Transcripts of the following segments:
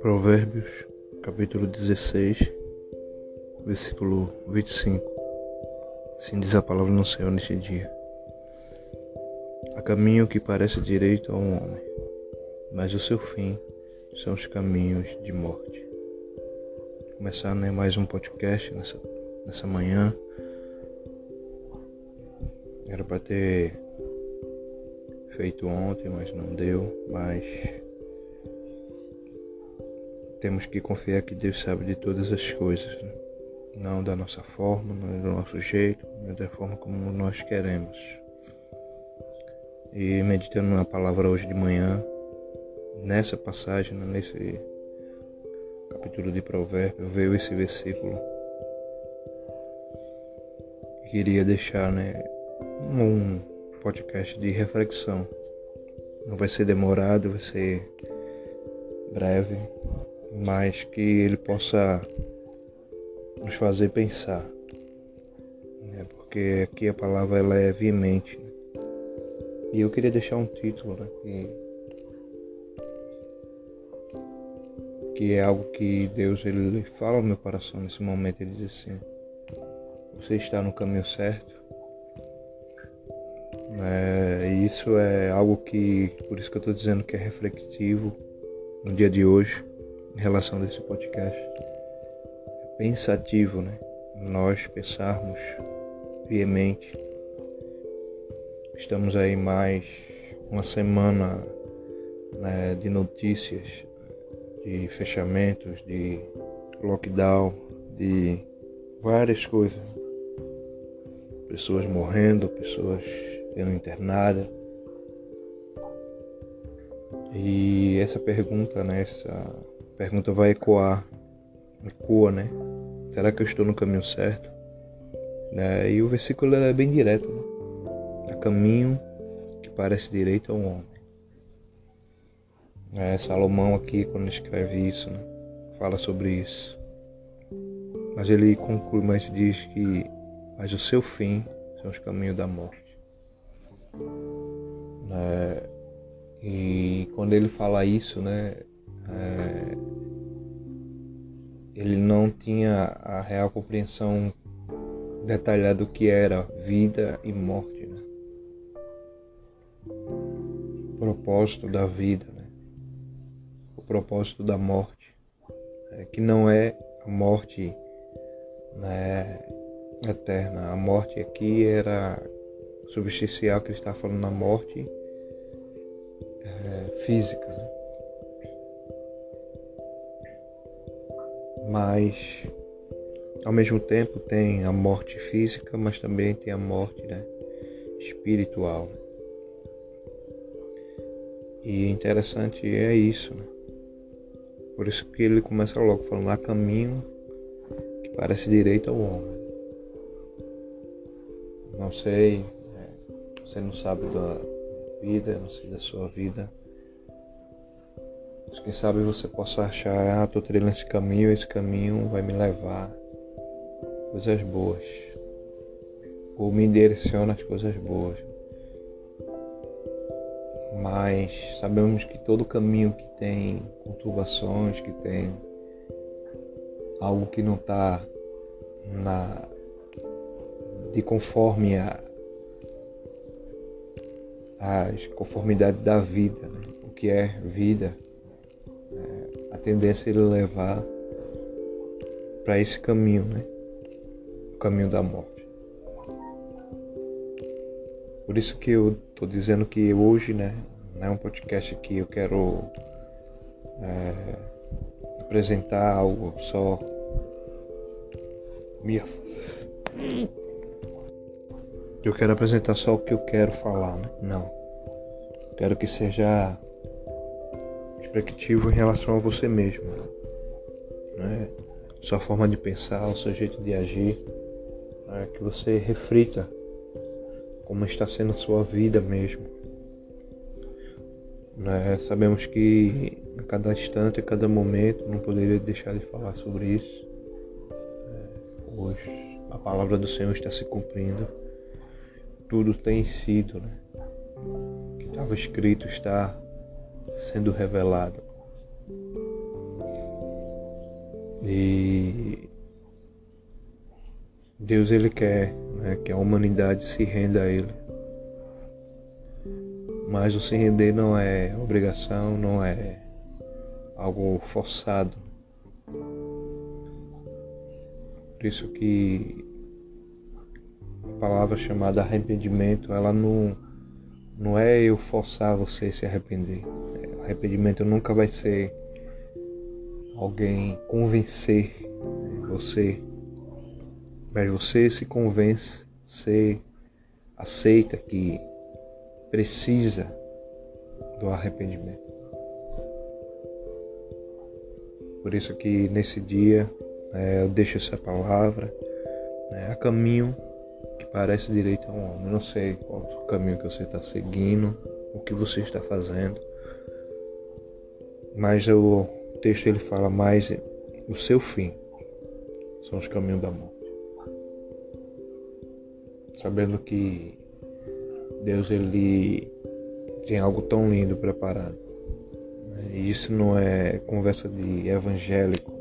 Provérbios, capítulo 16, versículo 25. Assim diz a palavra do Senhor neste dia. Há caminho que parece direito a um homem, mas o seu fim são os caminhos de morte. Começar né, mais um podcast nessa, nessa manhã. Era para ter feito ontem, mas não deu. Mas temos que confiar que Deus sabe de todas as coisas, né? não da nossa forma, não do nosso jeito, não da forma como nós queremos. E meditando na palavra hoje de manhã, nessa passagem, né? nesse capítulo de Provérbios, veio esse versículo. Queria deixar né, um podcast de reflexão. Não vai ser demorado, vai ser breve, mas que ele possa nos fazer pensar. Né? Porque aqui a palavra ela é veemente. Né? E eu queria deixar um título né? que, que é algo que Deus ele fala no meu coração nesse momento. Ele diz assim: Você está no caminho certo. É, isso é algo que, por isso que eu estou dizendo que é reflexivo no dia de hoje em relação a esse podcast. É pensativo, né? Nós pensarmos piamente. Estamos aí mais uma semana né, de notícias, de fechamentos, de lockdown, de várias coisas. Pessoas morrendo, pessoas sendo internadas. E essa pergunta, né, essa pergunta vai ecoar, ecoa, né? Será que eu estou no caminho certo? Né? E o versículo é bem direto, né? Há caminho que parece direito ao homem. É, Salomão aqui, quando escreve isso, né? fala sobre isso. Mas ele conclui, mas diz que mas o seu fim são os caminhos da morte. É, e quando ele fala isso, né, é, ele não tinha a real compreensão detalhada do que era vida e morte. Né? O propósito da vida, né? o propósito da morte, é, que não é a morte né, eterna. A morte aqui era substancial que ele está falando na morte é, física. Né? Mas ao mesmo tempo tem a morte física, mas também tem a morte né, espiritual. E interessante é isso, né? Por isso que ele começa logo falando, há caminho que parece direito ao homem. Não sei, é, você não sabe da vida, não sei da sua vida, mas quem sabe você possa achar, ah, estou trilhando esse caminho, esse caminho vai me levar coisas boas. Ou me direciona as coisas boas. Mas sabemos que todo caminho que tem conturbações, que tem algo que não está na de conforme a, as conformidades da vida, né? o que é vida a tendência é ele levar para esse caminho, né? O caminho da morte. Por isso que eu estou dizendo que hoje, né, não é um podcast que eu quero é, apresentar algo só minha eu quero apresentar só o que eu quero falar, né? Não. Quero que seja perspectivo em relação a você mesmo. Né? Sua forma de pensar, o seu jeito de agir, né? que você reflita como está sendo a sua vida mesmo. Né? Sabemos que a cada instante, a cada momento, não poderia deixar de falar sobre isso, né? pois a palavra do Senhor está se cumprindo. Tudo tem sido, né? O que estava escrito está sendo revelado. E Deus ele quer né, que a humanidade se renda a Ele. Mas o se render não é obrigação, não é algo forçado. Por isso que a palavra chamada arrependimento, ela não, não é eu forçar você a se arrepender. Arrependimento nunca vai ser alguém convencer você mas você se convence, você aceita que precisa do arrependimento. Por isso que nesse dia é, eu deixo essa palavra né, a caminho que parece direito a um homem. Não sei qual o caminho que você está seguindo, o que você está fazendo, mas o texto ele fala mais o seu fim são os caminhos da morte sabendo que Deus ele tem algo tão lindo preparado. E isso não é conversa de evangélico,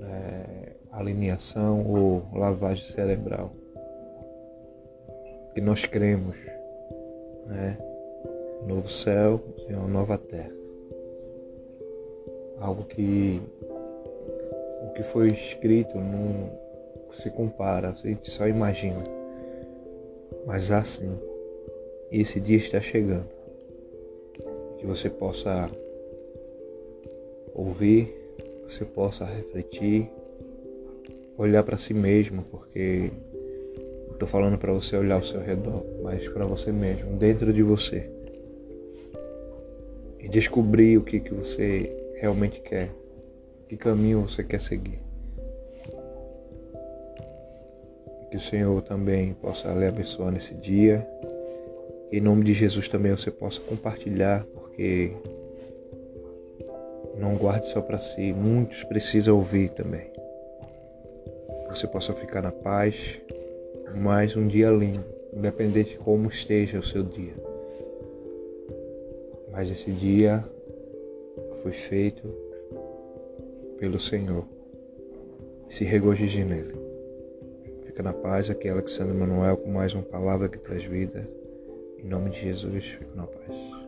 né? é alinhação ou lavagem cerebral. Que nós cremos, né? novo céu e uma nova terra. Algo que o que foi escrito não se compara, a gente só imagina. Mas assim, esse dia está chegando. Que você possa ouvir, você possa refletir, olhar para si mesmo, porque estou falando para você olhar ao seu redor, mas para você mesmo, dentro de você. E descobrir o que, que você realmente quer, que caminho você quer seguir. Que o Senhor também possa lhe abençoar nesse dia. Em nome de Jesus também você possa compartilhar, porque não guarde só para si, muitos precisam ouvir também. Você possa ficar na paz, mais um dia lindo, independente de como esteja o seu dia. Mas esse dia foi feito pelo Senhor. Se regozije nele. Fica na paz, aqui Alexandre Manuel com mais uma palavra que traz vida. Em nome de Jesus, fico na paz.